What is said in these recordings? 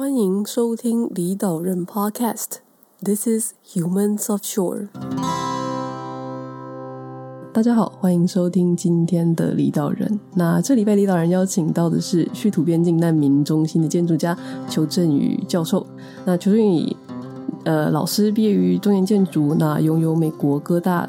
欢迎收听离岛人 Podcast。This is Humans Offshore。大家好，欢迎收听今天的离岛人。那这礼拜离岛人邀请到的是叙土边境难民中心的建筑家裘振宇教授。那裘振宇，呃，老师毕业于中研建筑，那拥有美国哥大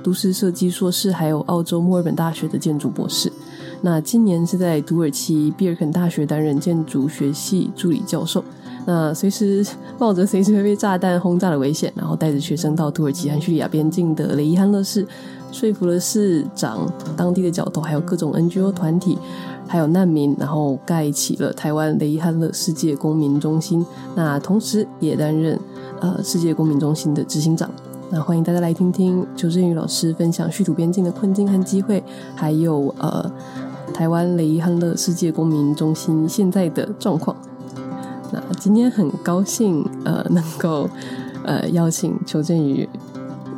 都市设计硕士，还有澳洲墨尔本大学的建筑博士。那今年是在土耳其比尔肯大学担任建筑学系助理教授。那随时冒着随时会被炸弹轰炸的危险，然后带着学生到土耳其和叙利亚边境的雷伊汉勒市，说服了市长、当地的角头，还有各种 NGO 团体，还有难民，然后盖起了台湾雷伊汉勒世界公民中心。那同时也担任呃世界公民中心的执行长。那欢迎大家来听听邱振宇老师分享叙土边境的困境和机会，还有呃。台湾雷伊汉勒世界公民中心现在的状况。那今天很高兴，呃，能够呃邀请邱振宇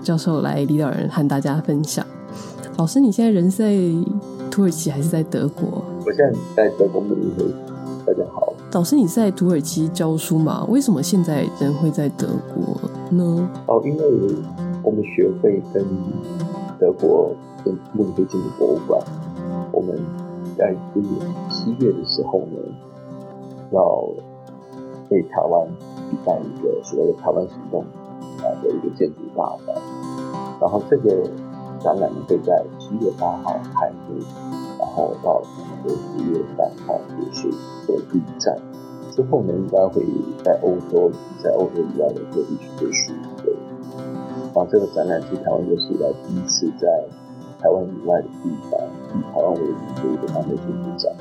教授来离岛人和大家分享。老师，你现在人在土耳其还是在德国？我现在在德国慕尼黑。大家好。老师，你是在土耳其教书吗？为什么现在人会在德国呢？哦，因为我们学会跟德国跟慕尼黑建筑博物馆。我们在今年七月的时候呢，要为台湾举办一个所谓的“台湾行动”啊的一个建筑大展，然后这个展览呢会在七月八号开幕，然后到十月三号结束做第一站，之后呢应该会在欧洲，在欧洲以外的各地去做巡回。然后这个展览是台湾有史以来第一次在台湾以外的地方。以台湾为名的一个当代建筑展，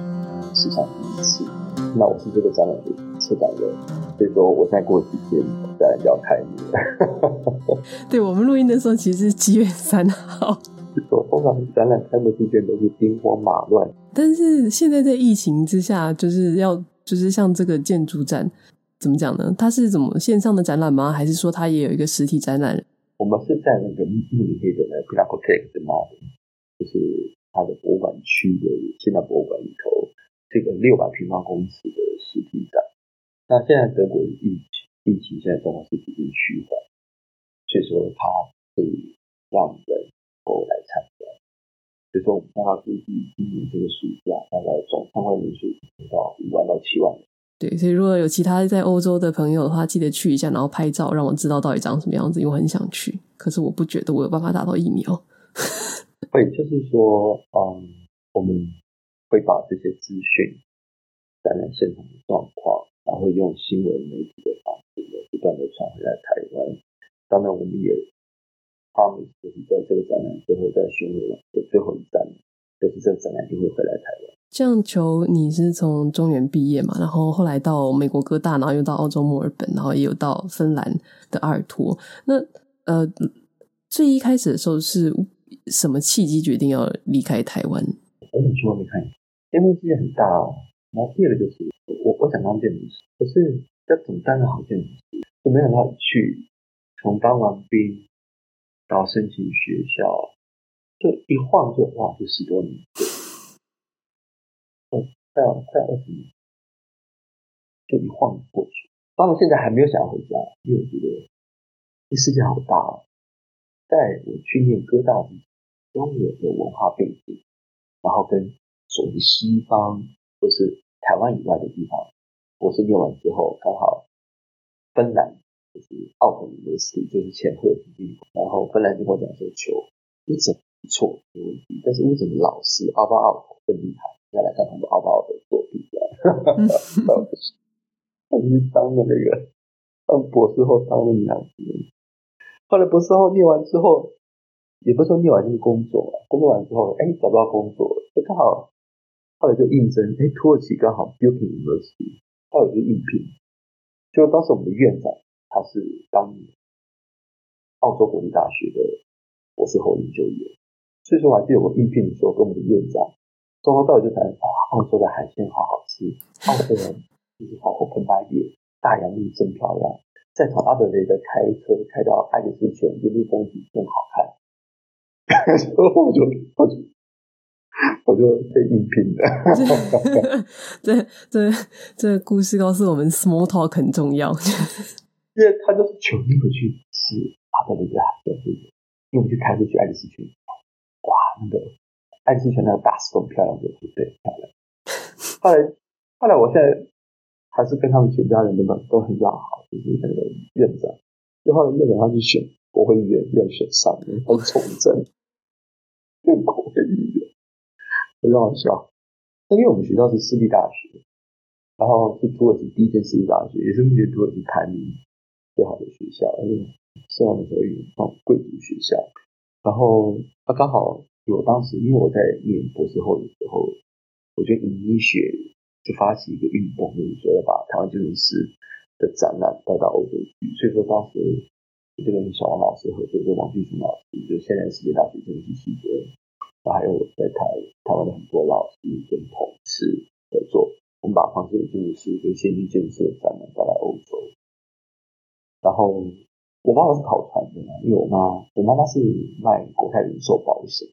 史上第一次。那我是这个展览的策展人，所以说我再过几天展览就要开幕了。对，我们录音的时候其实是七月三号。就说通常展览开幕之前都是兵荒马乱，但是现在在疫情之下，就是要就是像这个建筑展，怎么讲呢？它是怎么线上的展览吗？还是说它也有一个实体展览？我们是在那个慕尼黑的那个 Pinakothek 的 Mall，就是。它的博物馆区的现代博物馆里头，这个六百平方公尺的实体展。那现在德国的疫情疫情现在状况是逐渐趋缓，所以说它可以让人过来参观。所以说我们大概估计今年这个暑假大概总参观人数到五万到七万人。对，所以如果有其他在欧洲的朋友的话，记得去一下，然后拍照，让我知道到底长什么样子，因为我很想去。可是我不觉得我有办法打到疫苗。会，就是说，嗯，我们会把这些资讯、展览现场的状况，然后用新闻媒体的方式，不断的传回来台湾。当然，我们也他们就是在这个展览最后，在巡回的最后一站，就是这个展览就会回来台湾。这样，裘，你是从中原毕业嘛？然后后来到美国哥大，然后又到澳洲墨尔本，然后也有到芬兰的阿尔托。那呃，最一开始的时候是。什么契机决定要离开台湾？我想去外面看一下，因为世界很大哦。然后第二个就是，我我想当建筑师，可是要怎么当个好建筑师？就没想到去，从当完兵到申请学校，就一晃就哇，就十多年，哦，快要快要二十年，就一晃过去。当然现在还没有想要回家，因为我觉得这世界好大哦。在我去念哥大之前。中原的文化背景，然后跟所谓西方或是台湾以外的地方，博士念完之后，刚好芬兰就是奥特的 University 就是前赫的地方，然后芬兰就跟我讲说，裘，你怎么不错没问题，但是为什么老师奥巴奥特更厉害？应该来看他们奥巴奥特的作品啊，他就是当了那个当博士后当了两年，后来博士后念完之后。也不是说念完就是工作嘛，工作完之后，哎，找不到工作，就刚好后来就应征，哎，土耳其刚好 Bilkent University，后来就应聘，就当时我们的院长他是当年澳洲国立大学的博士后研究员，所以说我还记得我应聘的时候跟我们的院长从头到尾就谈，哇，澳洲的海鲜好好吃，澳洲人就是好 open m i n 大洋路真漂亮，再从阿德雷德开车开到爱丽丝泉，一路风景更好看。我就我就我就被应聘了。这这这故事告诉我们，small talk 很重要。因为他就是求你回去吃他的那个海鲜，因为我们去开车去爱丽丝泉，哇，那个爱丽丝泉那个大石头漂亮的不对，漂亮。后来后来，我现在还是跟他们全家人都都很要好，就是那个院长，就后来院长他去选国会议员，院选上的，他从政。变国会议员，非常好笑。那因为我们学校是私立大学，然后是土耳其第一间私立大学，也是目前土耳其排名最好的学校，而且是我们所谓那种贵族学校。然后他刚好有当时，因为我在念博士后的时候，我觉得影医学就发起一个运动，就是说要把台湾建筑师的展览带到欧洲去。所以说当时。就跟小王老师合作，跟王巨松老师，就现在世界大学建筑系系主任，然后还有我在台台湾的很多老师跟同事合作，我们把房子建筑师跟先进建筑师的展览带来欧洲。然后我爸爸是考船的嘛，因为我妈我妈妈是卖国泰人寿保险，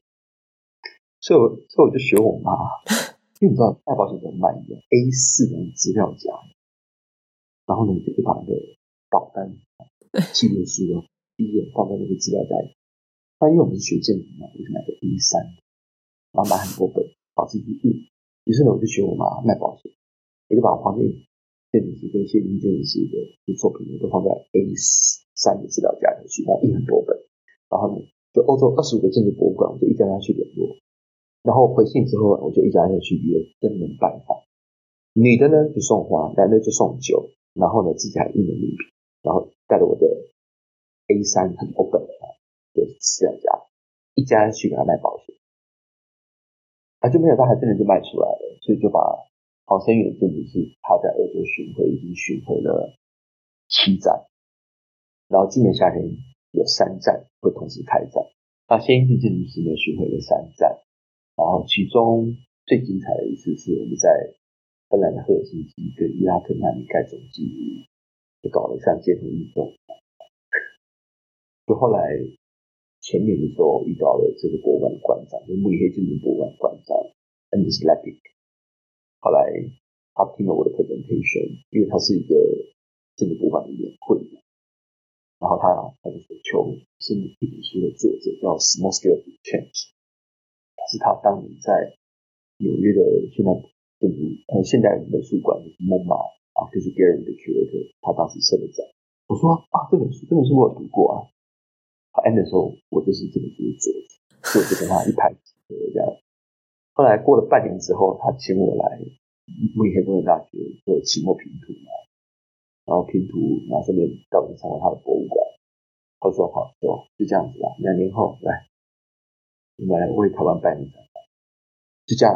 所以我所以我就学我妈，因为你知道卖保险怎么卖的，A 四的资料夹，然后呢你就把那个保单。记录书啊，第一页放在那个资料袋里。那因为我们是学建筑嘛，我就买个 A 三，然后买很多本，把自己印。于是呢，我就学我妈卖保险，我就把我房间建筑师跟谢金建筑师的作品都放在 A 三的资料夹里去，然后印很多本。然后呢，就欧洲二十五个建筑博物馆，我就一家家去联络。然后回信之后，我就一家家去约登门拜访。女的呢就送花，男的就送酒，然后呢自己还印了礼品。然后带着我的 A 三很多本啊，就四两家，一家去给他卖保险，啊，就没有他还真的就卖出来了，所以就把黄声远建筑师他在欧洲巡回已经巡回了七站，然后今年夏天有三站会同时开展，那先英建筑师呢巡回了三站，然后其中最精彩的一次是我们在芬兰的赫尔辛基跟伊拉克难民盖总记录。就搞了一场街头运动，就后来前年的时候遇到了这个博物馆的馆长，就慕尼黑建筑博物馆馆长 Anders Lepik。后来他听了我的 presentation，因为他是一个建筑博物馆的年会，然后他他就说求是一本书的作者叫 Small Scale Change，是他当年在纽约的现代建筑呃现代美术馆就是 MoMA。啊，就是 Gary 的 curator，他当时设的展。我说啊，这本书，这本书我有读过啊。他 end 的时候，我就是这本书的作者，所以我就跟他一拍即合这样。后来过了半年之后，他请我来慕尼黑工业大学做期末评图嘛，然后评图，然后顺便带我去参观他的博物馆。他说好，说就这样子吧，两年后来，我们来为台湾办一展。就这样，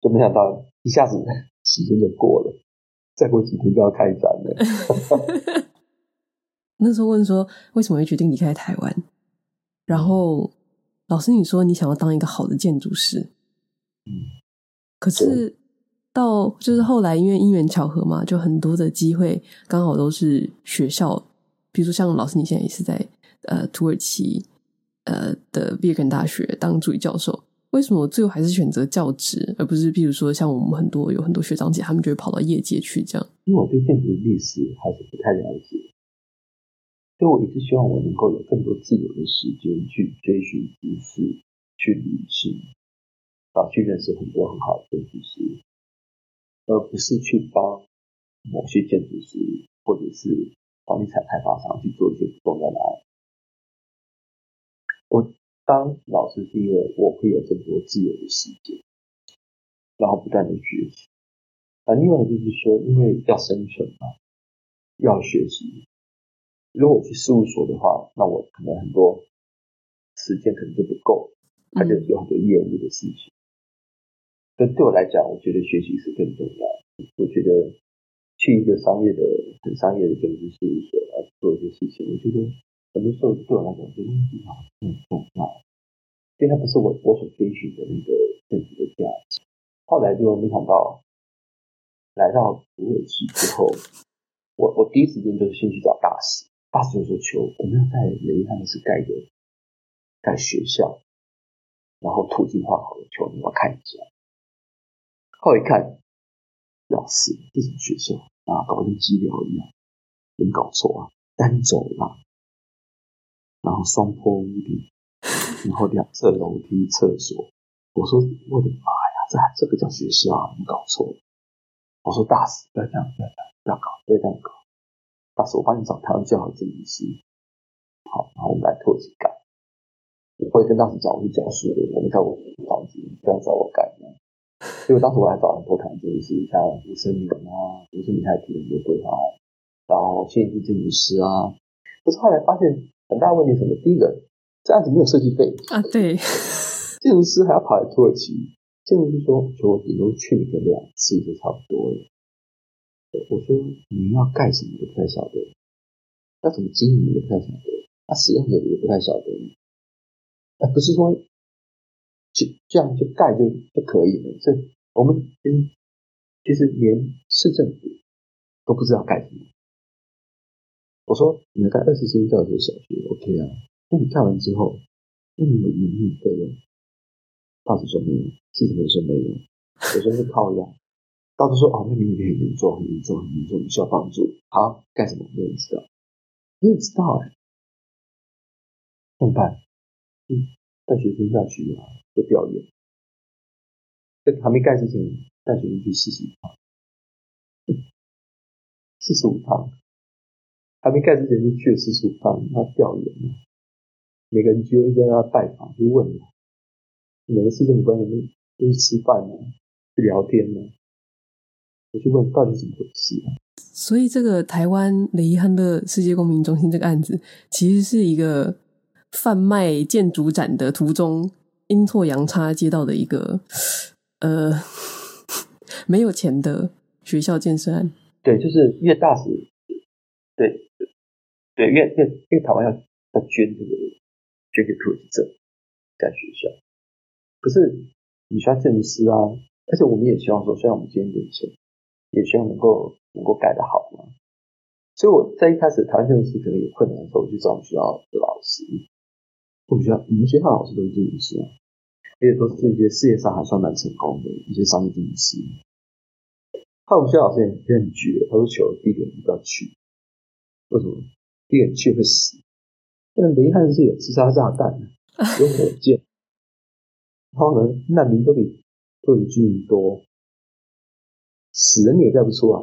就没想到一下子时间就过了。再过几天就要开展了。那时候问说，为什么会决定离开台湾？然后老师你说你想要当一个好的建筑师。嗯。可是到就是后来因为因缘巧合嘛，就很多的机会刚好都是学校，比如说像老师你现在也是在呃土耳其呃的比尔根大学当助理教授。为什么最后还是选择教职，而不是比如说像我们很多有很多学长姐，他们就会跑到业界去这样？因为我对建筑历史还是不太了解，所以我一直希望我能够有更多自由的时间去追寻知识、去旅行，啊，去认识很多很好的建筑师，而不是去帮某些建筑师或者是房地产开发商去做一些不重要的案。我。当老师是因为我会有更多自由的时间，然后不断的学习。啊，另外就是说，因为要生存嘛，要学习。如果我去事务所的话，那我可能很多时间可能就不够，他就有很多业务的事情。所以对我来讲，我觉得学习是更重要。我觉得去一个商业的、很商业的建筑事务所来做一些事情，我觉得。很多时候对我来讲，这东西啊很重要，因为它不是我我所追寻的那个真实的价值。后来就没想到来到土耳其之后，我我第一时间就是先去找大使，大使就说求我们要在雷伊汉斯盖的盖学校，然后土已经画好了球，你要看一下。后来一看，老师，这种学校啊，搞得跟机寮一样，没搞错啊，单走了，然后双坡屋顶，然后两侧楼梯、厕所。我说我的妈呀，这这个叫学校啊？你搞错了。我说大师，不要这样，不要这样，不要搞，不要这样搞。大师，我帮你找台湾最好的建筑师。好，然后我们来土耳其改。我会跟大师讲，我是教书的，我们盖我房子，不要找我改。因为当时我还找很多台湾建筑师，像吴森明啊，吴森明还提了很多规划案，然后现役建筑师啊。可是后来发现很大问题是什么？第一个，这案子没有设计费啊，对，建筑师还要跑来土耳其，建筑师说，我顶多去你个两次就差不多了。我说你们要盖什么都不太晓得，要怎么经营都不太晓得，那使用者也不太晓得。而不是说就这样就盖就就可以了。这我们其实其实连市政府都不知道盖什么。我说你要盖二十间教学小学，OK 啊？那你盖完之后，那你们营运费用？大师说没有，市政府说没有，我说是靠压。大师说哦，那你们很严重，很严重，很严重，你需要帮助。好，干什么？没人知道，没人知道哎、欸，怎么办？嗯，带学生下去啊，做调研。在还没盖之前，带学生去四十五趟，四十五趟，还没盖之前就去了四十五趟，他调研了。每个人就一直在那拜访，就问了。每个市政府官员都都去吃饭呢，去聊天呢。我去问到底怎么回事啊？所以这个台湾雷伊汉勒世界公民中心这个案子，其实是一个。贩卖建筑展的途中，阴错阳差接到的一个呃 没有钱的学校建设案。对，就是因为大使，对对，因为因为因为台湾要要捐这个捐给土耳其这盖学校，可是你需要建筑师啊，而且我们也希望说，虽然我们捐点钱，也希望能够能够盖得好嘛。所以我在一开始台湾建筑师可能有困难的时候，我去找我们学校的老师。我们学校，我们学校老师都是建筑师啊，而且都是一些事业上还算蛮成功的一些商业建筑师。还有我们学校老师也很绝，他说：“求第一个你不要去，为什么？第一个去会死。那雷汉是有自杀炸弹，有火箭，然后呢，难民都比土耳其居民多，死人你也盖不出来。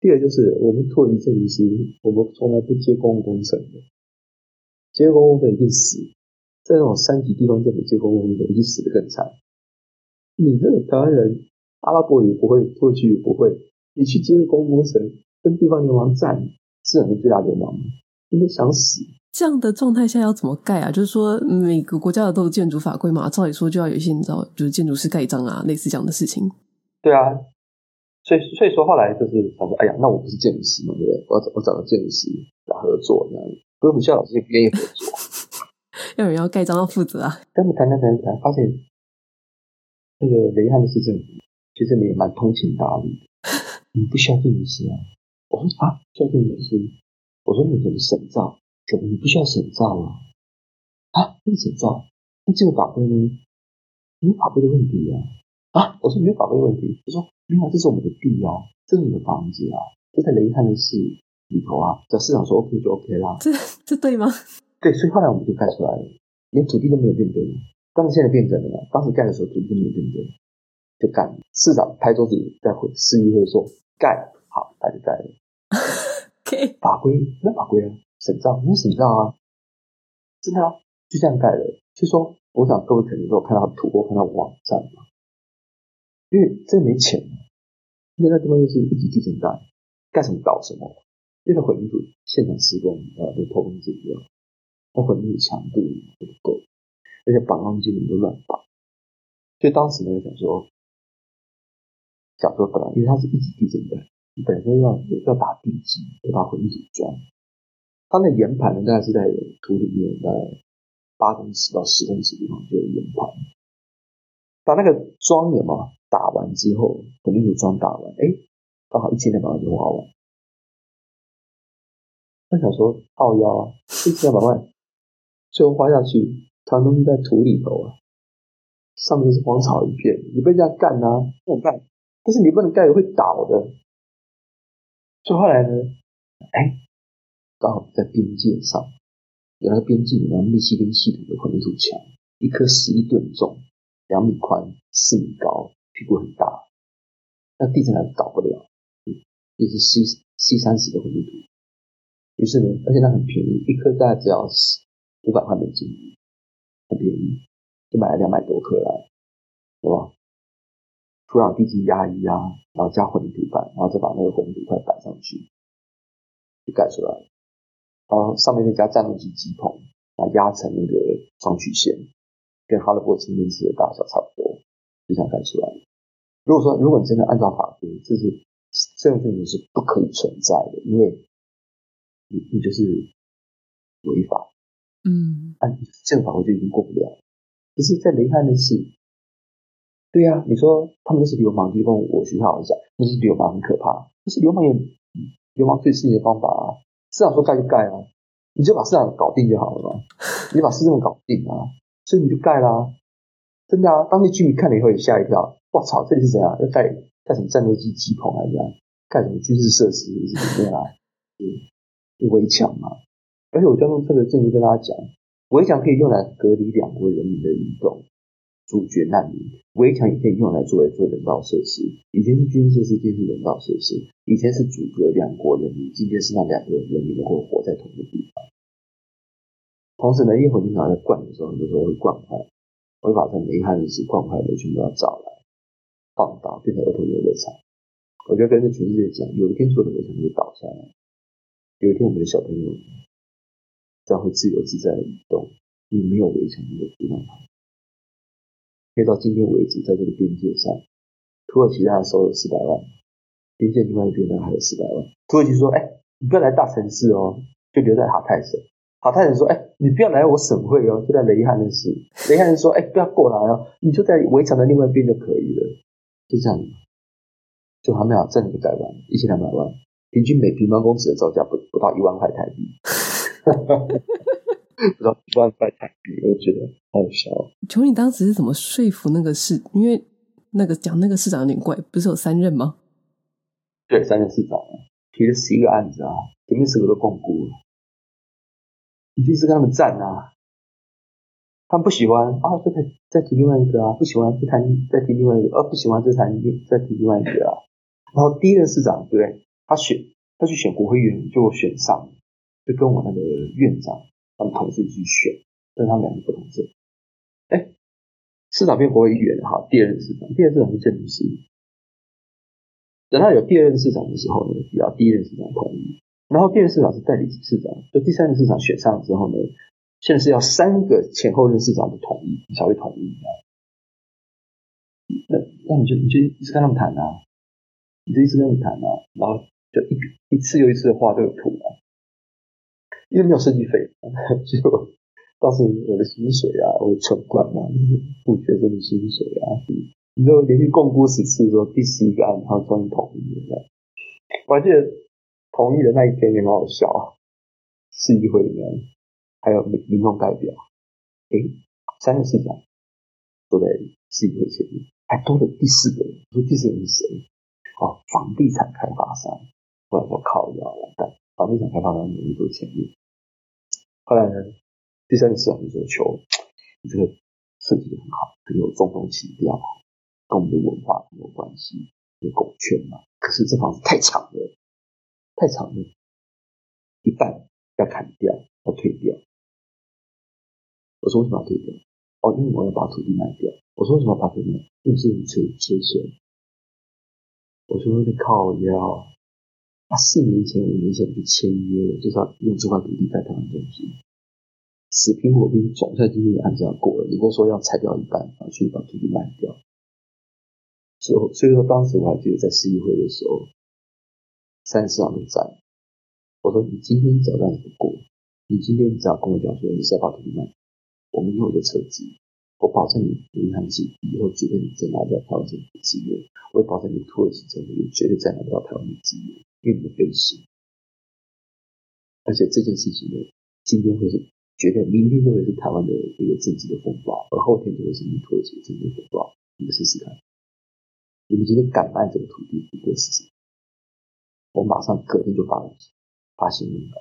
第二就是我们土耳其建筑师，我们从来不接公共工程的。”接公共的一定死，在那种三级地方政府接公共的，一定死得更惨。你这个台湾人，阿拉伯语也不会，过去也不会，你去接公共工程，跟地方流氓战，是很最大流氓吗？应该想死。这样的状态下要怎么盖啊？就是说每个国家的都有建筑法规嘛，照理说就要有一些你知道，就是建筑师盖章啊，类似这样的事情。对啊，所以所以说后来就是想说，哎呀，那我不是建筑师嘛，对不对？我要找我找个建筑师来合作这样。所以我们学校老师也不愿意合作，要有人要盖章要负责啊。跟他们谈谈谈谈，发现那个雷汉的市政府其实你也蛮通情达理的。你不需要建筑师啊？我说啊，需要建筑师。我说你怎么审造？怎么你不需要审造啊？啊，不审造？那这个法规呢？没有法规的问题啊。啊，我说没有法规问题。他说没有，这是我们的地啊，这是你的房子啊，这在雷汉的市。里头啊，只要市长说 OK 就 OK 啦。这这对吗？对，所以后来我们就盖出来了，连土地都没有变更。但是现在变更了，当时盖的时候土地都没有变更，就盖。市长拍桌子在会市议会说盖好，那就盖了。OK，法规那法规啊，审照没有审照啊，真的啊，就这样盖了。所以说，我想各位肯定都有看到图，或看到网站嘛，因为这没钱嘛，因为那地方就是一级地震带，盖什么搞什么。因为混凝土现场施工啊，都偷工减料，那混凝土强度都不够，而且绑钢筋你都乱绑，所以当时呢，想说，想说本来因为它是一级地震带，你本身要要打地基，要打混凝土桩，它那岩盘呢，大概是在土里面大概八公尺到十公尺的地方就有岩盘，把那个桩有没有打完之后，混凝土桩打完，哎，刚好一千两百万就花完。他想说，靠腰啊，一千两百万，最后花下去，藏东西在土里头啊，上面都是荒草一片，你被人家干啊，不能干，但是你不能盖，会倒的。所以后来呢，哎，刚好在边界上，有那个边境，然后密西根系统的混凝土墙，一颗十一吨重，两米宽，四米高，屁股很大，那地震来倒不了，也是 C C 三十的混凝土。于是呢，而且它很便宜，一颗大概只要五百块美金。很便宜，就买了两百多颗来，对吧？土壤地基压一压，然后加混凝土板，然后再把那个混凝土块摆上，就盖出来。然后上面再加战斗机机棚，把它压成那个双曲线，跟哈利波特清真寺的大小差不多，就这样盖出来。如果说如果你真的按照法规，这是这种事情是不可以存在的，因为你你就是违法。嗯，按这个法规就已经过不了。可是，在雷汉的是，对呀、啊，你说他们都是流氓，就跟我学校讲，那是流氓很可怕。可是流氓有流氓最适应的方法啊，市长说盖就盖啊，你就把市长搞定就好了嘛，你把市政搞定啊，所以你就盖啦、真的啊，当地居民看了以后也吓一跳，我操，这里是怎样？要盖盖什么战斗机机棚还是怎样？盖什么军事设施是怎么样啊？嗯，围墙嘛。而且我交通特别正式跟大家讲，围墙可以用来隔离两国人民的移动，阻绝难民。围墙也可以用来作为做人道设施。以前是军事设施，今天是人道设施。以前是阻隔两国人民，今天是让两个人民能够活在同一个地方。同时呢，因为混凝土在灌的时候，很多时候会灌坏，会把这煤炭是灌坏的，全部都要找来放倒，变成儿童游乐场。我就跟着全世界讲，有一天所有的围墙会倒下来，有一天我们的小朋友。将会自由自在的移动，你没有围墙能够阻挡他。可以到今天为止，在这个边界上，土耳其大概收了四百万，边界另外一边呢还有四百万。土耳其说：“哎，你不要来大城市哦，就留在哈泰省。”哈泰省说：“哎，你不要来我省会哦，就在雷汉的市。”雷汉人说：“哎，不要过来哦，你就在围墙的另外一边就可以了。”就这样，就还没有这里就改完，一千两百万，平均每平方公尺的造价不不到一万块台币。不知道一万块台币，我觉得好笑。求你当时是怎么说服那个市？因为那个讲那个市长有点怪，不是有三任吗？对，三任市长提了十一个案子啊，前面十个都共估了。你第一次跟他们战啊，他们不喜欢啊，再再提另外一个啊，不喜欢再谈，再提另外一个，呃、啊，不喜欢再谈再提另外一个啊。然后第一任市长对，他选他去选国会议员，就选上。就跟我那个院长他们同时去选，但他们两个不同政。哎，市长变国会议员哈，第二任市长，第二任市长是政务司。等到有第二任市长的时候呢，要第一任市长同意，然后第二任市长是代理市长，就第三任市长选上之后呢，现在是要三个前后任市长的同意才会同意。那那你就你就一直跟他们谈啊，你就一直跟他们谈啊，然后就一一次又一次的画这个图啊。因为没有设计费，就当时我的薪水啊，我的存款啊，付学生的薪水啊，你就连续共估十次，说第十一个案，然后终于同意了。我还记得同意的那一天也很好笑啊，市议会里面还有民民众代表，诶，三个市长坐在市议会前面，还多了第四个人，我说第四个人是谁？哦，房地产开发商。我说靠，要完蛋，房地产开发商努力做前面。后来呢，第三个市长就说：“求你这个设计的很好，很有中东情调，跟我们的文化很有关系，有狗圈嘛。可是这房子太长了，太长了，一半要砍掉，要退掉。”我说：“为什么要退掉？”哦，因为我要把土地卖掉。我说：“为什么要把土地卖？因为是你催催税。”我说：“你靠腰。”他四年前、五年前就签约了，就是要用这块土地盖台湾中心。死拼活拼，总算今天的案子要过了。如果说要拆掉一半，然后去把土地卖掉，所以所以说当时我还记得在市议会的时候，三市长都在。我说你今天只要让你不过，你今天只要跟我讲说你是要把土地卖，我们以后就撤资。我保证你银行是以后绝对你再拿不到台湾政府资源，我也保证你土耳其政府也绝对再拿不到台湾的资源。因为你的背时，而且这件事情呢，今天会是觉得明天就会是台湾的一个政治的风暴，而后天就会是土耳其的政治风暴。你们试试看，你们今天敢卖这个土地，你给我试试。我马上隔天就发发新闻稿。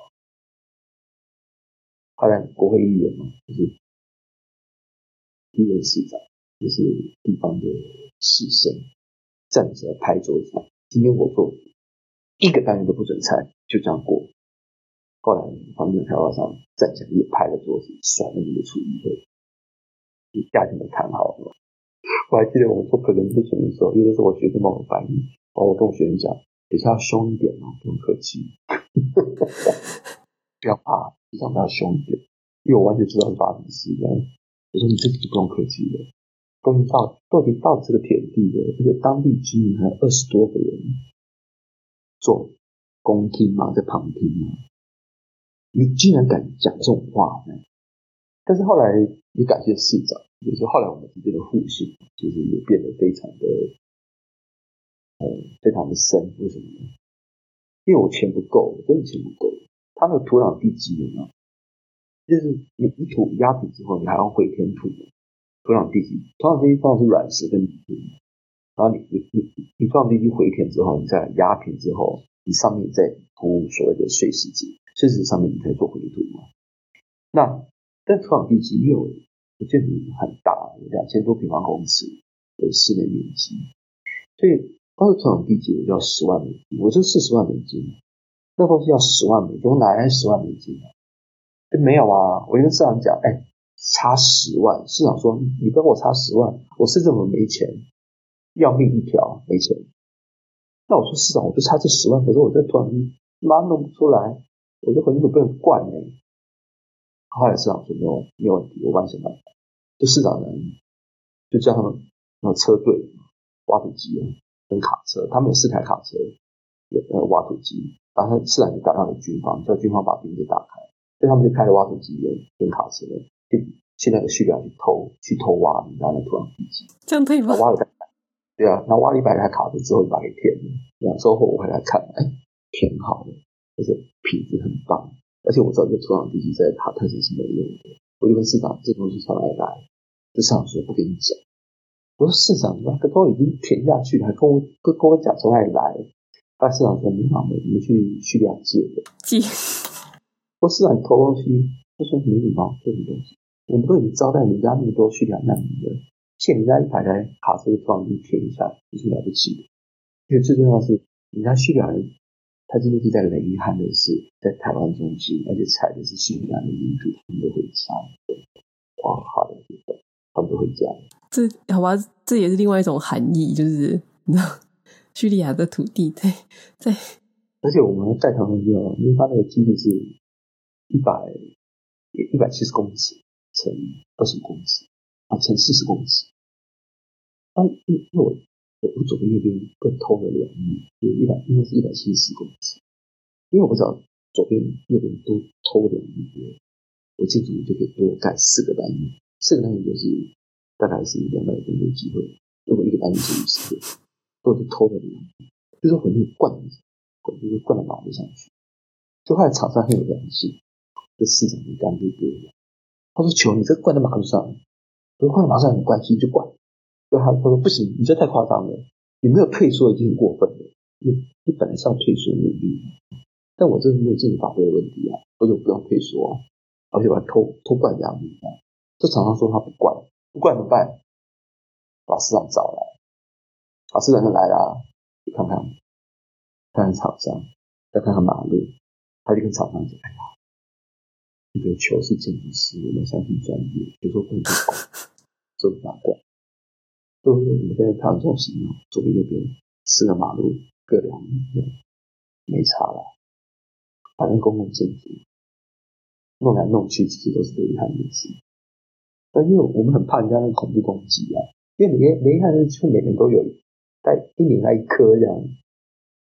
后来国会议员嘛，就是第一任市长，就是地方的士绅，站起来拍桌子。今天我做一个单元都不准拆，就这样过。后来房地产开发商站起来也拍了桌子，甩了你的处理费，你价钱都谈好了。我还记得我们做可能之前的时候，有的时候我学生帮我翻译，然后我跟我学生讲。等下要凶一点哦，不用客气，不要怕，至少不要凶一点，因为我完全知道是发生事的。我说你这就不用客气了，都已经到都已经到这个田地了，而且当地居民还有二十多个人做公听吗，在旁听吗，你竟然敢讲这种话呢？但是后来也感谢市长，就是后来我们之间的互信，就是也变得非常的。嗯，非常的深，为什么呢？因为我钱不够，真的钱不够。它那个土壤地基有没有？就是你你土压平之后，你还要回填土。土壤地基，土壤地基放的是软石跟泥土。然后你你你你土壤地基回填之后，你再压平之后，你上面再铺所谓的碎石子，碎石上面你可以做回土嘛。那但土壤地基又有建筑很大，有两千多平方公尺的室内面积，所以。当时土壤地基我就要十万美金，我就四十万美金，那东西要十万美金，我哪来十万美金啊？就没有啊！我跟市长讲，哎，差十万。市长说，你跟我差十万，我市政府没钱，要命一条，没钱。那我说市长，我就差这十万，可是我这土壤地妈弄不出来，我这回去都不能灌呢。后来市长说没有没有问题，我帮你想办法。就市长呢，就叫他们那车队挖土机啊。跟卡车，他们有四台卡车，有那个挖土机，然后市长就打让给军方，叫军方把兵给打开，所以他们就开了挖土机跟跟卡车，去去那个叙利亚去偷去偷挖，你知道那土壤地基，这样可以吗？挖了对啊，那挖了一百台卡子之后，就把它给填了。两周后我回来看，哎，填好了，而且品质很棒，而且我知道这土壤地基在卡特城是没用的，我就问市长这东西从哪里来？这市长说不跟你讲。我说市长，那个都已经填下去了，还跟我跟跟我讲从哪里来？但市长说：“你好，我们去叙利亚借的。”借。我说市长偷东西，他说：“没礼貌，这种东西，我们都已经招待人家那么多叙利亚难民了，欠人家一排台卡车装就填一下，有什么了不起的？因为最重要是，人家叙利亚人，他今天是在雷汉的是在台湾中心，而且踩的是叙利亚的民主，他们都会杀，哇，好的，他们都会这样。这好吧，这也是另外一种含义，就是你知道，叙利亚的土地在在，而且我们在谈的时候，因为它那个基地是一百一百七十公尺乘二十公尺啊，乘四十公尺。啊，因为我我左边右边各偷了两米，就一百应该是一百七十公尺。因为我不知道左边右边都偷两米，我建筑就可以多盖四个单元，四个单元就是。大概是两百个工作机会，如果一个单元是五十个，或者偷的人，就是很多灌，灌就是灌到马路上去。就后来厂商很有良心，这市长就干脆不用。他说：“求你这灌在马路上，不灌在马路上没关系，就灌。”就他他说：“不行，你这太夸张了，你没有退缩已经很过分了。你你本来是要退缩努力，但我这是没有政治法规的问题啊，我就不用退缩啊，而且我还偷偷灌两米啊。这厂商说他不灌。”不管怎么办，把市长找来，把市长就来了，去看看，看看厂商，再看看马路，他就跟厂商讲：“哎呀，这个球是建筑师，我们相信专业，比如说不能管，这不八卦。”所以说，我们现在看中心哦，左边右边四个马路各两米，没差了，反正公共建筑弄来弄去，其实都是雷汉的事。那因为我们很怕人家那个恐怖攻击啊，因为雷雷汉是每年都有带一年来一颗这样。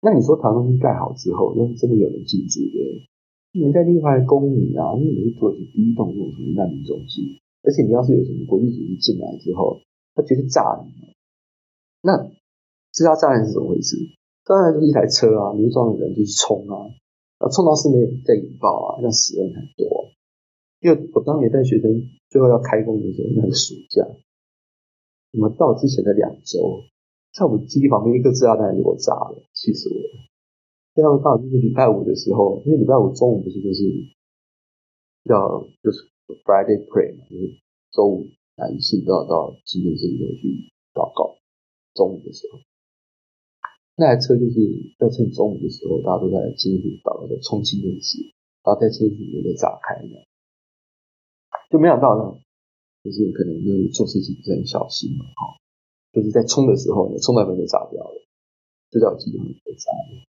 那你说唐东盖好之后，那是真的有人进驻的？你在另外公民啊，因为你是土耳其第一栋这种什么难民中心，而且你要是有什么国际组织进来之后，他绝对炸你。那知道炸弹是怎么回事？当然就是一台车啊，里面装的人就去冲啊，啊冲到室内再引爆啊，让死人很多。因为我当年带学生最后要开工的时候，那个暑假，我们到之前的两周，在我们基地旁边一个炸弹就给我炸了，气死我了。然后刚好就是礼拜五的时候，因为礼拜五中午不是就是要就是 Friday pray 嘛，就是周五男性都要到纪念室里头去祷告。中午的时候，那台车就是要趁中午的时候，大家都在纪念室祷告的冲进电视，然后在纪念室里面被炸开了，就没想到呢，就是可能就是做事情不是很小心嘛，哈，就是在冲的时候呢，冲到门就炸掉了，就在我记忆里被炸了。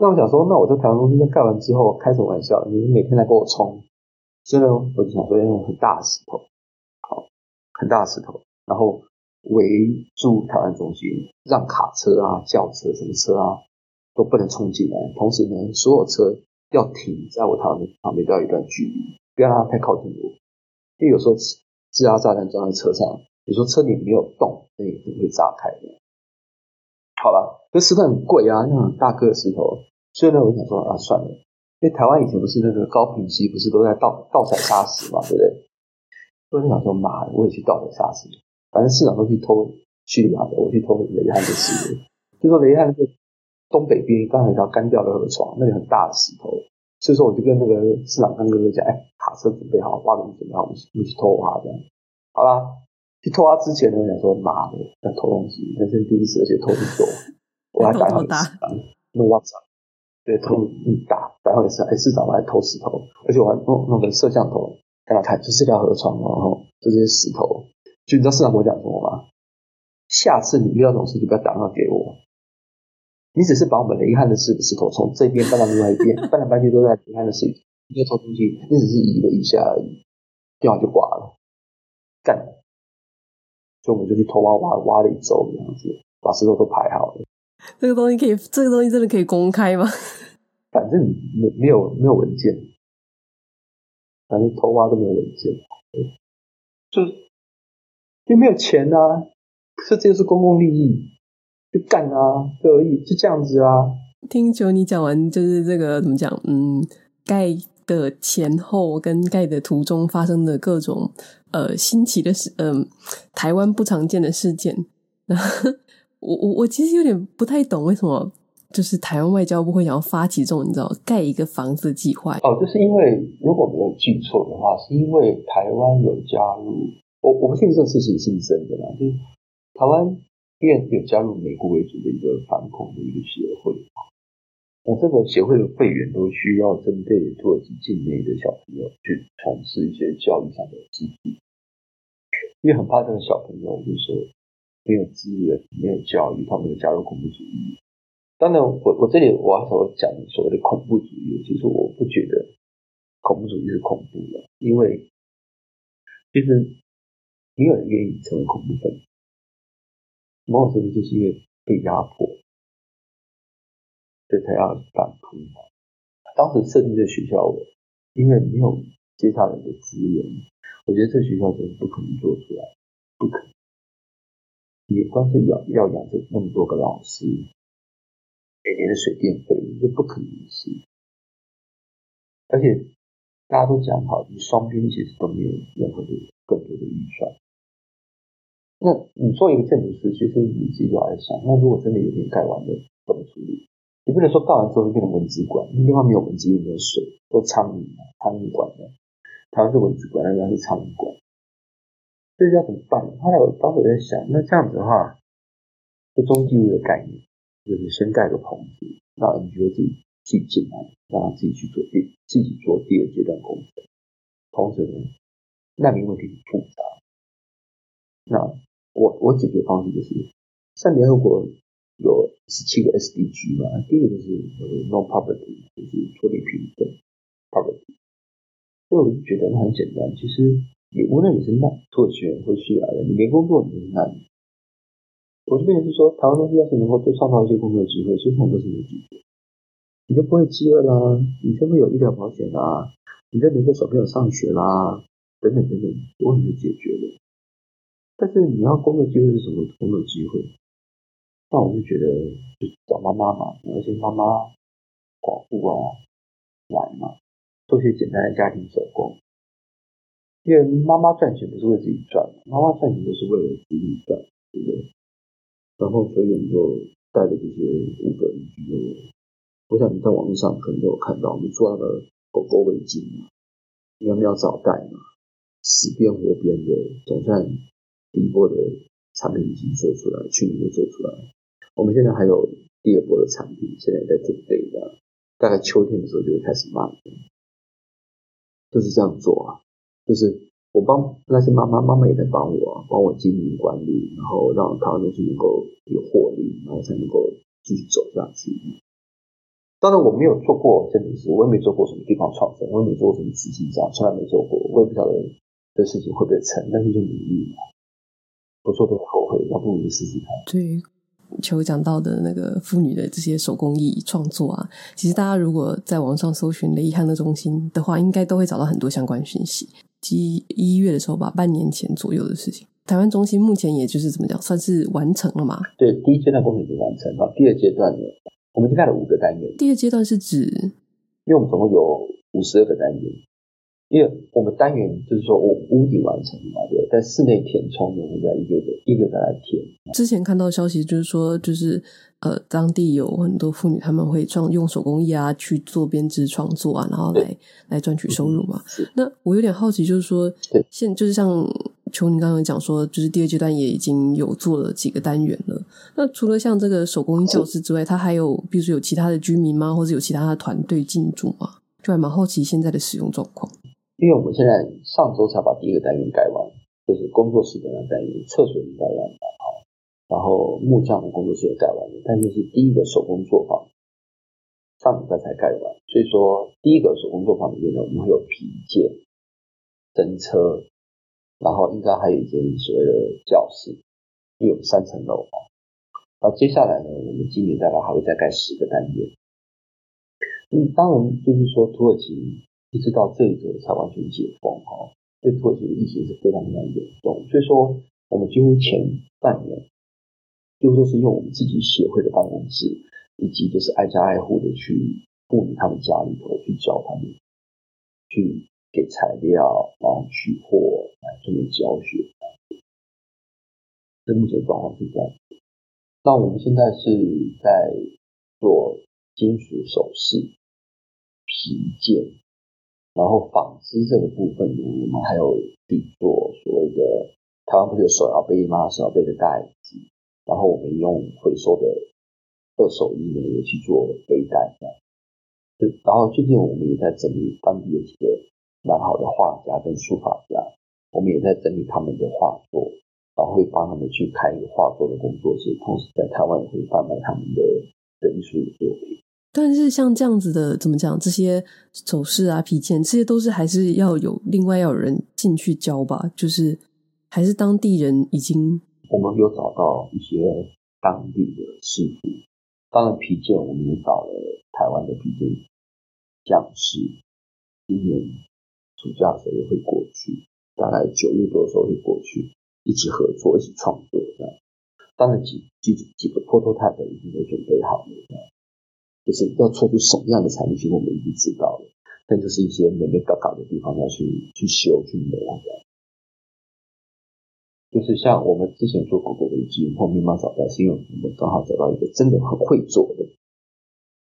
那我想说，那我在台湾中心盖完之后，开什么玩笑？你每天来跟我冲，所以呢，我就想说要用很大的石头，好，很大的石头，然后围住台湾中心，让卡车啊、轿车、什么车啊都不能冲进来。同时呢，所有车要停在我台湾旁边，都要一段距离，不要让它太靠近我。因为有时候自杀炸弹装在车上，有时候车顶没有动，那也可能会炸开的。好了，这石头很贵啊，那种大个石头。所以呢，我想说啊，算了，因为台湾以前不是那个高屏溪，不是都在盗盗采砂石嘛，对不对？所以我想说，妈，我也去盗采砂石，反正市长都去偷叙利亚的，我去偷雷汉的石。就说雷汉是东北边刚好有一条干掉的河床，那里很大的石头，所以说我就跟那个市长刚哥哥讲，哎，卡车准备好，挖土准备好，我们去偷挖这样。好啦，去偷挖之前呢，我想说，妈的，要偷东西，人生第一次，而且偷很多，我还打好打，那我操！对，偷一打，然后也是，哎，市长我还偷石头，而且我还弄弄个摄像头，给他看，就是这条河床，然后这些石头，就你知道市长跟我讲什么吗？下次你遇到这种事，就不要打电话给我，你只是把我们雷汉的石石头从这边搬到另外一边，搬来搬去都在雷汉的石头，你就偷东西，你只是移了一下而已，电话就挂了，干，所以我们就去偷挖挖挖了一周这样子，把石头都排好了。这个东西可以，这个东西真的可以公开吗？反正没没有没有文件，反正偷挖都没有文件，就就没有钱啊。可是这就是公共利益，就干啊，就而已，就这样子啊。听球你讲完，就是这个怎么讲？嗯，盖的前后跟盖的途中发生的各种呃新奇的事，嗯、呃，台湾不常见的事件。我我我其实有点不太懂为什么，就是台湾外交部会想要发起这种你知道盖一个房子的计划哦，就是因为如果没有记错的话，是因为台湾有加入，我我不确定这个事情是不是真的啦，就是台湾因为有加入美国为主的一个反恐的一个协会，那这个协会的会员都需要针对土耳其境内的小朋友去从事一些教育上的支持，因为很怕这个小朋友就是说。没有资源，没有教育，他们就加入恐怖主义。当然，我我这里我要所讲所谓的恐怖主义，其实我不觉得恐怖主义是恐怖的，因为其实没有人愿意成为恐怖分子，某种程度就是因为被压迫，所以才要反扑嘛。当时设定这学校，因为没有接下来的资源，我觉得这学校是不可能做出来，不可能。你光是要要养着那么多个老师，每年的水电费，这不可能的事。而且大家都讲好，你双边其实都没有任何的更多的预算。那你做一个建筑师，其实你自己要来想，那如果真的有点盖完了，怎么处理？你不能说盖完之后就变成蚊子馆，那地方没有蚊子，也没有水，都苍蝇啊，苍蝇馆的。台湾是蚊子馆，那边是苍蝇馆。这要怎么办？后来我当时在想，那这样子的话，这中继物的概念就是先盖个棚子，那你就自己自己进来，让他自己去做第自己做第二阶段工程。同时呢，难民问题很复杂。那我我解决方式就是，像联合国有十七个 SDG 嘛，第一个就是 No Poverty，就是脱离贫困 Poverty。所以我就觉得那很简单，其实。你无论你是难土耳其人或叙利亚人，你没工作你就是难。我这边是说，台湾东西要是能够多创造一些工作机会，其实很多是没机会，你就不会饥饿啦，你就会有医疗保险啦，你就能够小朋友上学啦，等等等等，问题就解决了。但是你要工作机会是什么工作机会？那我就觉得就找妈妈嘛，而且妈妈寡妇啊，来嘛，做些简单的家庭手工。因为妈妈赚钱不是为自己赚，妈妈赚钱都是为了子女赚，对不对？然后所以我们就带着这些五个人就，我想你在网络上可能都有看到，我们做那个狗狗围巾嘛，喵喵找代嘛，死边活边的，总算第一波的产品已经做出来，去年就做出来，我们现在还有第二波的产品，现在也在准备的，大概秋天的时候就会开始卖，就是这样做啊。就是我帮那些妈妈，妈妈也在帮我，帮我经营管理，然后让台湾东西能够有获利，然后才能够继续走下去。当然我没有做过，真的是我也没做过什么地方创生，我也没做过什么资金这样，从来没做过，我也不晓得这事情会不会成，但是就努力嘛，不做都后悔，要不如试试看。对。求讲到的那个妇女的这些手工艺创作啊，其实大家如果在网上搜寻雷伊康乐中心的话，应该都会找到很多相关讯息。即一月的时候吧，半年前左右的事情，台湾中心目前也就是怎么讲，算是完成了嘛？对，第一阶段工程已经完成了，第二阶段呢，我们已经盖了五个单元。第二阶段是指，因为我们总共有五十二个单元。因为我们单元就是说，我屋顶完成嘛，对，在室内填充的，我们在一个一个一个来填。之前看到消息就是说，就是呃，当地有很多妇女他们会创用手工艺啊去做编织创作啊，然后来来赚取收入嘛。那我有点好奇，就是说，对，现就是像求你刚刚讲说，就是第二阶段也已经有做了几个单元了。那除了像这个手工艺教室之外，它还有，比如说有其他的居民吗？或者有其他的团队进驻吗？就还蛮好奇现在的使用状况。因为我们现在上周才把第一个单元改完，就是工作室的那单元，厕所也盖完了，然后木匠的工作室也盖完了，但就是第一个手工作坊，上礼拜才盖完，所以说第一个手工作坊里面呢，我们会有皮件、针车，然后应该还有一间所谓的教室，又有三层楼啊。那接下来呢，我们今年大概还会再盖十个单元。嗯，当然就是说土耳其。一直到这一周才完全解封哈，对土耳其的疫情是非常非常严重，所以说我们几乎前半年，几乎都是用我们自己协会的办公室，以及就是挨家挨户的去妇女他们家里头去教他们，去给材料，然后取货来顺便教学。这目前状况是这样。那我们现在是在做金属首饰、皮件。然后纺织这个部分呢，我们还有去做所谓的台湾不是有手摇杯吗？手摇杯的袋子，然后我们用回收的二手衣呢也去做背带这样。然后最近我们也在整理当地的几个蛮好的画家跟书法家，我们也在整理他们的画作，然后会帮他们去开一个画作的工作室，同时在台湾也会贩卖他们的的艺术作品。但是像这样子的，怎么讲？这些首饰啊、皮件，这些都是还是要有另外要有人进去教吧？就是还是当地人已经，我们有找到一些当地的师傅。当然，皮件我们也找了台湾的皮件匠师。今年暑假的时候也会过去，大概九月多的时候会过去，一起合作，一起创作这样。当然几几几个 prototype 已经都准备好了。就是要做出什么样的产品，我们已经知道了，但就是一些眉眉角角的地方要去去修去磨的。就是像我们之前做狗狗围巾或棉麻找代，是因为我们刚好找到一个真的很会做的。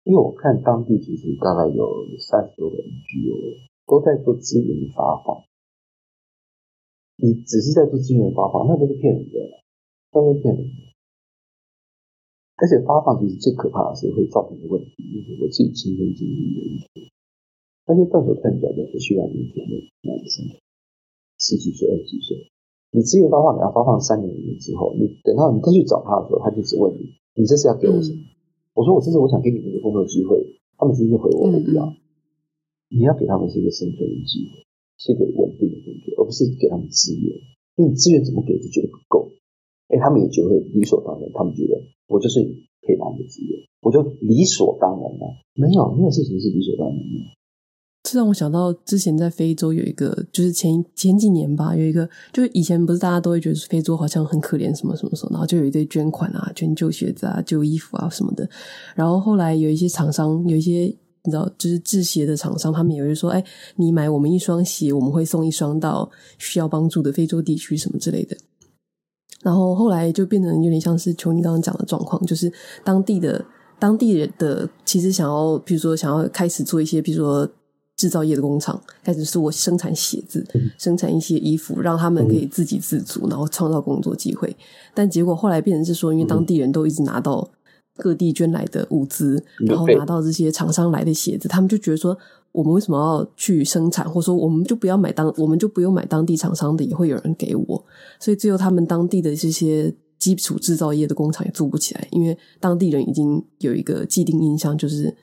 因为我看当地其实大概有三十多个 NGO 都在做资源的发放。你只是在做资源的发放，那都是骗人的，都是骗人的。而且发放其实最可怕的是会造成的问题，就是我自己亲身经历的一点。那些断手断脚的需要年轻的男生，十几岁、二十几岁，你资源发放，你要发放三年五年之后，你等到你再去找他的时候，他就只问你：你这是要给我什么？嗯、我说：我这是我想给你们一个工作机会。他们直接就回我：我不要。嗯、你要给他们是一个生存的机会，是一个稳定的工作，而不是给他们资源。因为你资源怎么给就觉得不够。哎，他们也觉得理所当然，他们觉得。我就是可以拿你的资源，我就理所当然了。没有，没有事情是理所当然的。这让我想到之前在非洲有一个，就是前前几年吧，有一个，就是以前不是大家都会觉得非洲好像很可怜，什么什么什么，然后就有一堆捐款啊，捐旧鞋子啊、旧衣服啊什么的。然后后来有一些厂商，有一些你知道，就是制鞋的厂商，他们也会说，哎，你买我们一双鞋，我们会送一双到需要帮助的非洲地区什么之类的。然后后来就变成有点像是球你刚刚讲的状况，就是当地的当地人的其实想要，比如说想要开始做一些，比如说制造业的工厂，开始是我生产鞋子，生产一些衣服，让他们可以自给自足，然后创造工作机会。但结果后来变成是说，因为当地人都一直拿到各地捐来的物资，然后拿到这些厂商来的鞋子，他们就觉得说。我们为什么要去生产，或者说我们就不要买当，我们就不用买当地厂商的，也会有人给我。所以最后他们当地的这些基础制造业的工厂也做不起来，因为当地人已经有一个既定印象，就是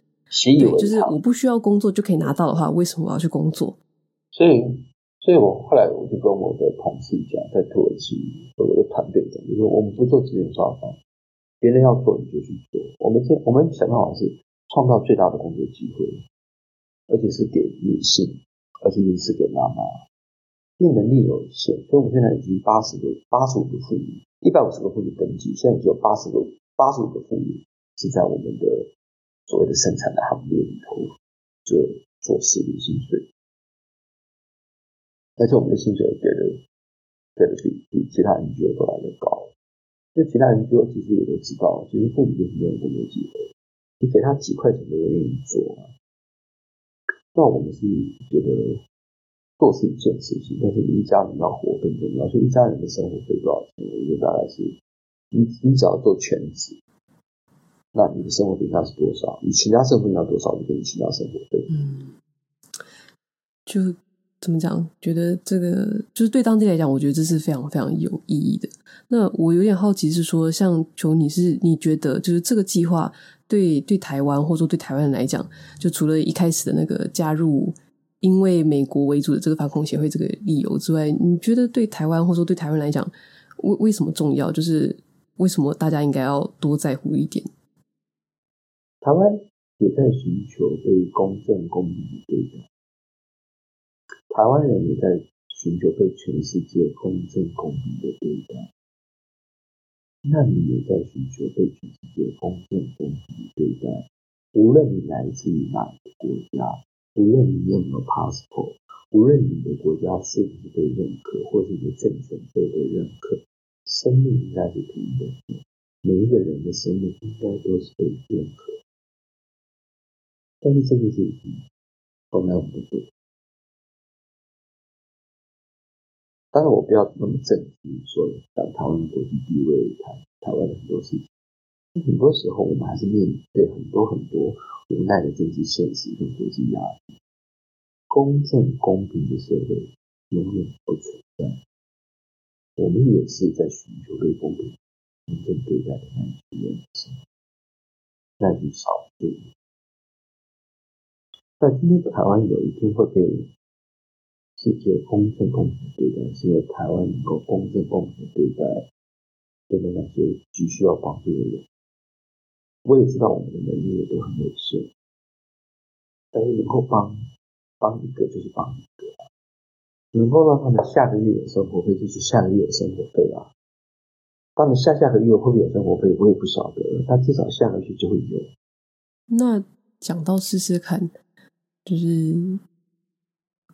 对，就是我不需要工作就可以拿到的话，为什么我要去工作？所以，所以我后来我就跟我的同事讲，在土耳其和我的团队讲，就是我们不做资源刷方，别人要做你就去做。我们现我们想办法是创造最大的工作机会。而且是给女性，而且也是给妈妈，因为能力有限，所以我们现在已经八十个、八十五个妇女，一百五十个妇女登记，现在只有八十个、八十五个妇女是在我们的所谓的生产的行业里头，就做事的薪水，而且我们的薪水给的给的比比其他 NGO 都来得高，因为其他 NGO 其实也都知道，其实妇女就是没有工作机会，你给他几块钱都愿意做。那我们是觉得做是一件事情，但是你一家人要活更重要。所以一家人的生活费多少钱？我觉得大概是你你只要做全职，那你的生活费那是多少？你其他生活要多少？你给你其他生活费。嗯，就怎么讲？觉得这个就是对当地来讲，我觉得这是非常非常有意义的。那我有点好奇是说，像求你是你觉得就是这个计划。对对，台湾或者说对台湾人来讲，就除了一开始的那个加入，因为美国为主的这个反恐协会这个理由之外，你觉得对台湾或者说对台湾来讲，为为什么重要？就是为什么大家应该要多在乎一点？台湾也在寻求被公正公平的对待，台湾人也在寻求被全世界公正公平的对待。那你也在寻求被全世界公正公平的对待，无论你来自于哪个国家，无论你有没有 passport，无论你的国家是不是被认可，或是你的政权被被认可，生命应该是平等的，每一个人的生命应该都是被认可。但是这件事情从来我们不做。当然，我不要那么正经说讲台湾国际地位，谈台湾的很多事情。很多时候，我们还是面对很多很多无奈的政治现实跟国际压力。公正公平的社会永远不存在。我们也是在寻求被公平、公正对待的那一群人，那一少数。那今天台湾有一天会被。世界公正公平对待，是因为台湾能够公正公平的对待，对待那些急需要帮助的人。我也知道我们的能力也都很有限，但是能够帮帮一个就是帮一个，能够让他们下个月有生活费，就是下个月有生活费啊。当然下下个月会不会有生活费，我也不晓得，但至少下个月就会有。那讲到试试看，就是。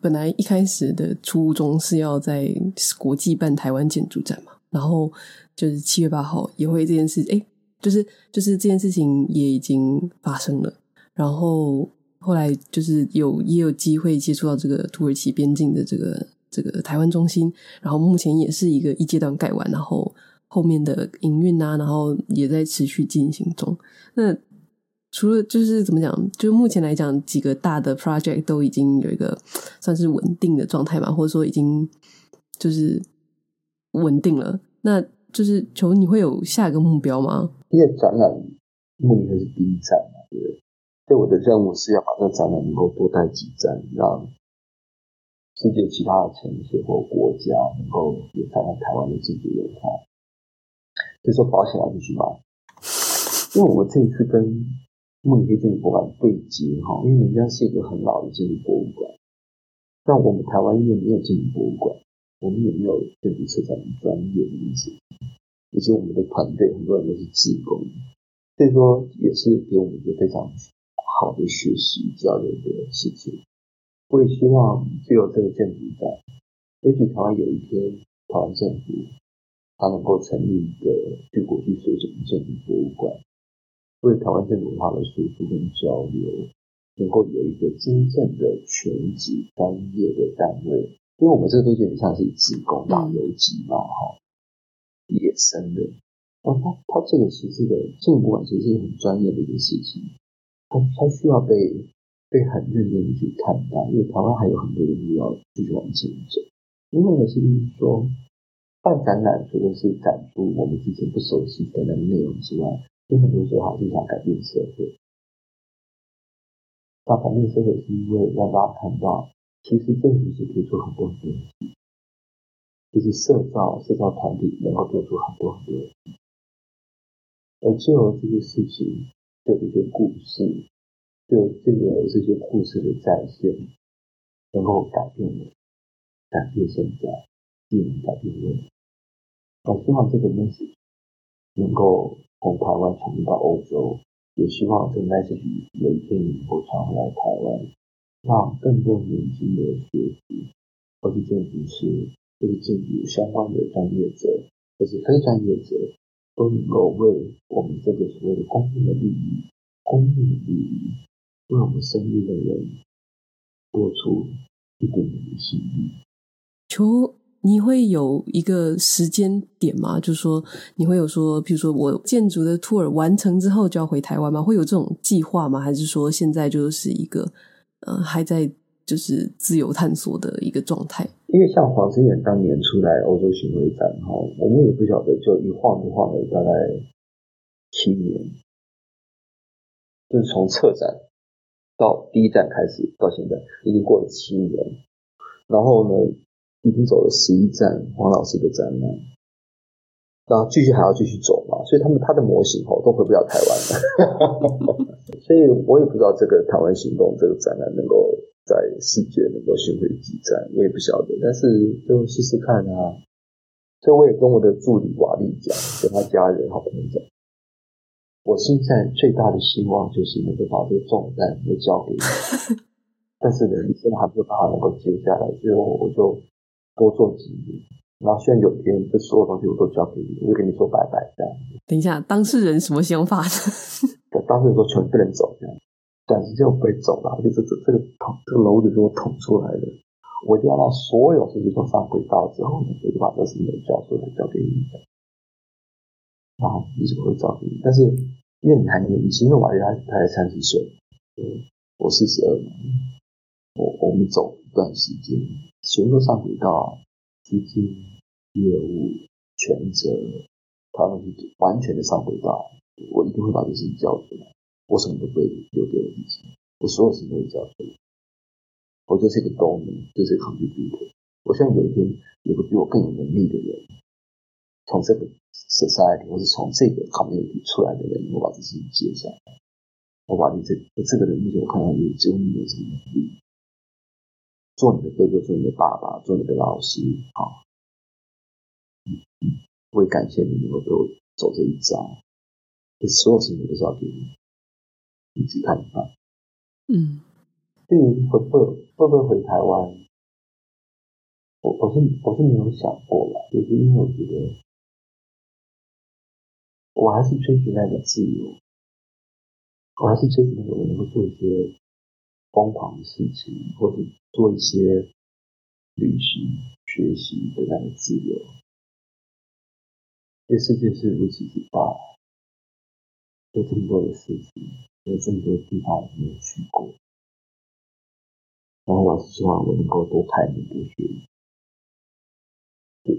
本来一开始的初衷是要在国际办台湾建筑展嘛，然后就是七月八号也会这件事，哎，就是就是这件事情也已经发生了，然后后来就是有也有机会接触到这个土耳其边境的这个这个台湾中心，然后目前也是一个一阶段盖完，然后后面的营运啊，然后也在持续进行中。那除了就是怎么讲，就目前来讲，几个大的 project 都已经有一个算是稳定的状态嘛，或者说已经就是稳定了。那就是求你会有下一个目标吗？因为展览目的是第一站嘛，对不对？所以我的任务是要把这个展览能够多带几站，让世界其他的城市或国家能够也看看台湾的建筑文化。就说保险要继续买，因为我这一次跟慕尼黑建筑博物馆对接哈，因为人家是一个很老的建筑博物馆，但我们台湾因为没有建筑博物馆，我们也没有建筑策展专业的意思，以及我们的团队很多人都是自工，所以说也是给我们一个非常好的学习交流的事情。我也希望只有这个建筑在，也许台湾有一天，台湾政府它能够成立一个具国际水准的建筑博物馆，为台湾建筑文化的输出跟交流，能够有一个真正的全职专业的单位。因为我们这个东西很像是自工打游击嘛，哈、嗯，野生的。然后他他这个其实的建筑博物馆其实是很专业的一个事情，他他需要被。被很认真的去看待，因为台湾还有很多的路要继续往前走。另外呢，是说办展览，除了是展出我们之前不熟悉的那个内容之外，有很多时候还是想改变社会。那改变社会是因为让大家看到，其实建筑师可以做很多东西，就是社造社造团体能够做出很多很多东西，而借由这些事情，就这些故事。就这个这些故事的再现，能够改变我，改变现在，既能改变未来。我希望这个 message 能够从台湾传到欧洲，也希望这个 message 有一天能够传回来台湾，让更多年轻的学子，或是建筑师，或是建筑相关的专业者，或是非专业者，都能够为我们这个所谓的公共的利益、公益的利益。为我们身边的人多出一点点的心力。求你会有一个时间点吗？就是说你会有说，比如说我建筑的 tour 完成之后就要回台湾吗？会有这种计划吗？还是说现在就是一个呃还在就是自由探索的一个状态？因为像黄声远当年出来欧洲巡回展哈，我们也不晓得，就一晃一晃了大概七年，就是从策展。到第一站开始到现在已经过了七年，然后呢，已经走了十一站黄老师的展览，然后继续还要继续走嘛，所以他们他的模型哦都回不了台湾了，所以我也不知道这个台湾行动这个展览能够在世界能够巡回几站，我也不晓得，但是就试试看啊。所以我也跟我的助理瓦力讲，跟他家人好朋友讲。我现在最大的希望就是能够把这个重担都交给你，但是呢，你现在还没有办法能够接下来，所以我就多做几年，然后希望有一天这所有东西我都交给你，我就跟你说拜拜这样。等一下，当事人什么想法？当事人说全不能走这样，短时间我不会走了，就是这这个捅这个篓子给我捅出来的，我一定要让所有事情都上轨道之后呢，我就把这事情交出来交给你。然后你怎么会找你？但是因为你还年轻，因为瓦力他他才三十岁，我四十二嘛，我我们走一段时间，全都上轨道，资金、业务、权责，他们是完全的上轨道。我一定会把这事情交出来，我什么都不会留给我自己，我所有事情都会交出来。我就是一个 dom，就是一个工具兵。我希望有一天有个比我更有能力的人，从这个。society 或是从这个 community 出来的人，我把这事情接下来。我把你这这个人，目前我看到你只有你有这个能力，做你的哥哥，做你的爸爸，做你的老师，好。嗯嗯，我也感谢你能够给我走这一遭。这所有事情都是要给你，你自己看一看。嗯，对于会不会会不会回台湾，我我是我是没有想过了，就是因为我觉得。我还是追寻那种自由，我还是追寻我能够做一些疯狂的事情，或者做一些旅行、学习的那种自由。这世界是如此之大，有这么多的事情，有这么多地方我没有去过，然后我是希望我能够多看一点、多学一点。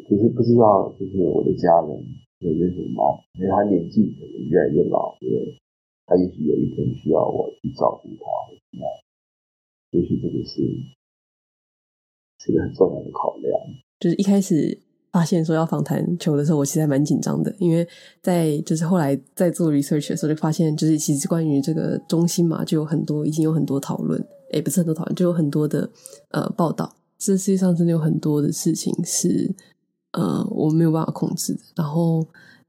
只是不知道，就是我的家人。有点什么？因为他年纪可能越来越老，因为他也许有一天需要我去照顾他，或怎么样？也许这个是是一个很重要的考量。就是一开始发现说要访谈球的时候，我其实还蛮紧张的，因为在就是后来在做 research 的时候，就发现就是其实关于这个中心嘛，就有很多已经有很多讨论，也，不是很多讨论，就有很多的呃报道。这世界上真的有很多的事情是。呃，我没有办法控制的。然后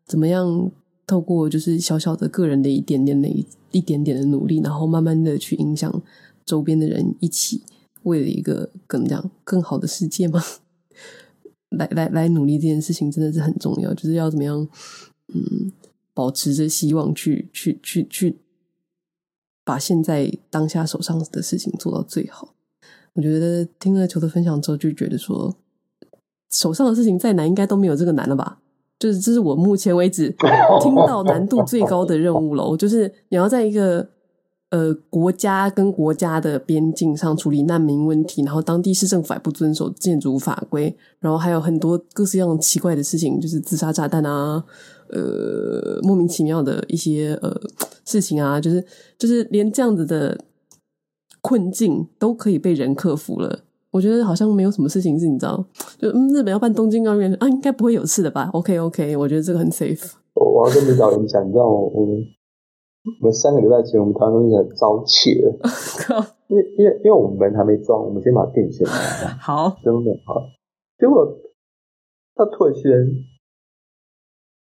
怎么样透过就是小小的个人的一点点的一一点点的努力，然后慢慢的去影响周边的人，一起为了一个更这样更好的世界吗？来 来来，努力这件事情真的是很重要，就是要怎么样，嗯，保持着希望去去去去，把现在当下手上的事情做到最好。我觉得听了球的分享之后，就觉得说，手上的事情再难，应该都没有这个难了吧？就是这是我目前为止听到难度最高的任务了。就是你要在一个。呃，国家跟国家的边境上处理难民问题，然后当地市政府还不遵守建筑法规，然后还有很多各式各样奇怪的事情，就是自杀炸弹啊，呃，莫名其妙的一些呃事情啊，就是就是连这样子的困境都可以被人克服了。我觉得好像没有什么事情是你知道，就，日本要办东京奥运啊，应该不会有事的吧？OK OK，我觉得这个很 safe。我要跟领导人讲，你知道我们。我们三个礼拜前，我们台湾东西很遭窃了，因为因为因为我们门还没装，我们先把电线拉好，真的好。结果他突然间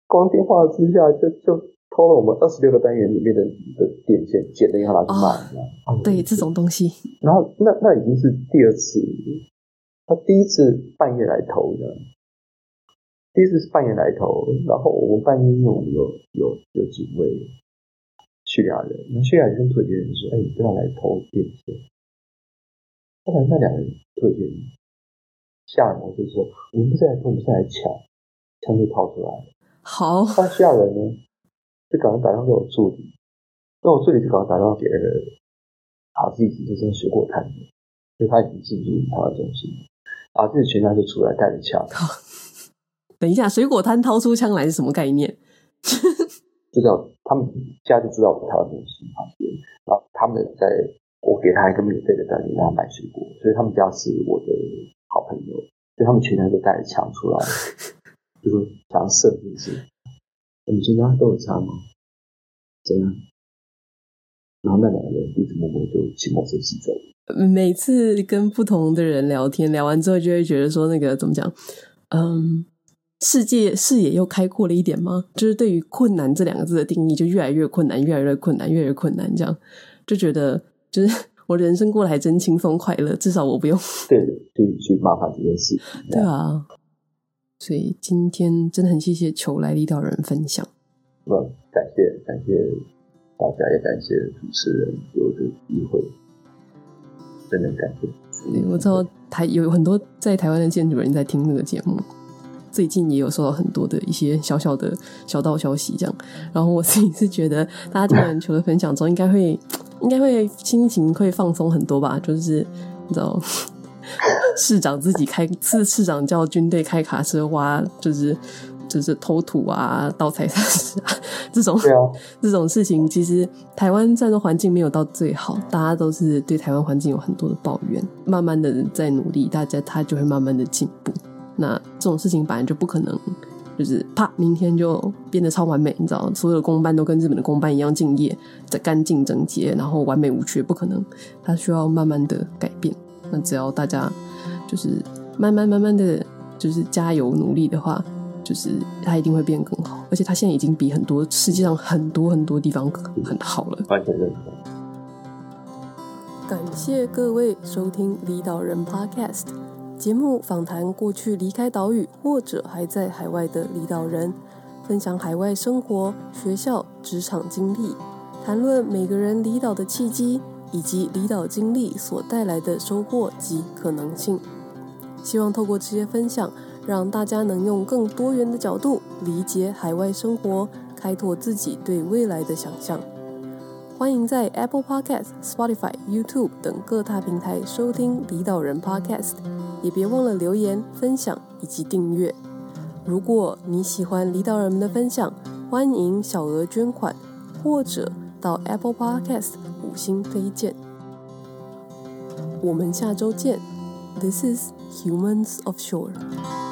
光电化之下就，就就偷了我们二十六个单元里面的的电线，捡了一下拿去卖。哦，对，这种东西。然后那那已经是第二次，他第一次半夜来偷的，第一次是半夜来偷，然后我们半夜因为我们有有有警卫。叙利亚人，那叙利亚人跟土耳其人说：“哎、欸，你不要来偷电线。”后来那两个人土耳其人吓人，就说：“我们不是来偷，我们是来抢。”枪就掏出来了。好，那叙利亚人呢，就赶快打电话给我助理，那我助理就赶快打电话给那个阿自己就是水果摊的，所以他已经进入他的中心。阿自己全家就出来带着枪。等一下，水果摊掏出枪来是什么概念？就叫他们家就知道我们台湾中心旁边，然后他们在我给他一个免费的单，让他买水果，所以他们家是我的好朋友，所以他们全家都带着枪出来，就是想射，是不是？我们全家都有枪吗？怎样？然后那两个人一直默默就骑摩托车走。每次跟不同的人聊天，聊完之后就会觉得说，那个怎么讲？嗯。世界视野又开阔了一点吗？就是对于困难这两个字的定义就越来越困难，越来越困难，越来越困难，这样就觉得就是我人生过得还真轻松快乐，至少我不用对对去麻烦这件事。对啊，所以今天真的很谢谢求来领导人分享。嗯，感谢感谢大家，也感谢主持人有这个机会，真的感谢。对，我知道台有很多在台湾的建筑人在听这个节目。最近也有收到很多的一些小小的小道消息，这样，然后我自己是觉得，大家听完球的分享之后，应该会，应该会心情会放松很多吧？就是你知道，市长自己开，市市长叫军队开卡车挖，就是就是偷土啊、盗采砂石啊 这种，这种事情，其实台湾战斗环境没有到最好，大家都是对台湾环境有很多的抱怨，慢慢的在努力，大家他就会慢慢的进步。那这种事情本来就不可能，就是啪，明天就变得超完美，你知道，所有的公班都跟日本的公班一样敬业，在干净整洁，然后完美无缺，不可能。它需要慢慢的改变。那只要大家就是慢慢慢慢的就是加油努力的话，就是它一定会变更好。而且它现在已经比很多世界上很多很多地方很好了。完全认同。感谢各位收听离岛人 Podcast。节目访谈过去离开岛屿或者还在海外的离岛人，分享海外生活、学校、职场经历，谈论每个人离岛的契机以及离岛经历所带来的收获及可能性。希望透过这些分享，让大家能用更多元的角度理解海外生活，开拓自己对未来的想象。欢迎在 Apple Podcast、Spotify、YouTube 等各大平台收听离岛人 Podcast。也别忘了留言、分享以及订阅。如果你喜欢离岛人们的分享，欢迎小额捐款或者到 Apple Podcast 五星推荐。我们下周见。This is Humans of Shore。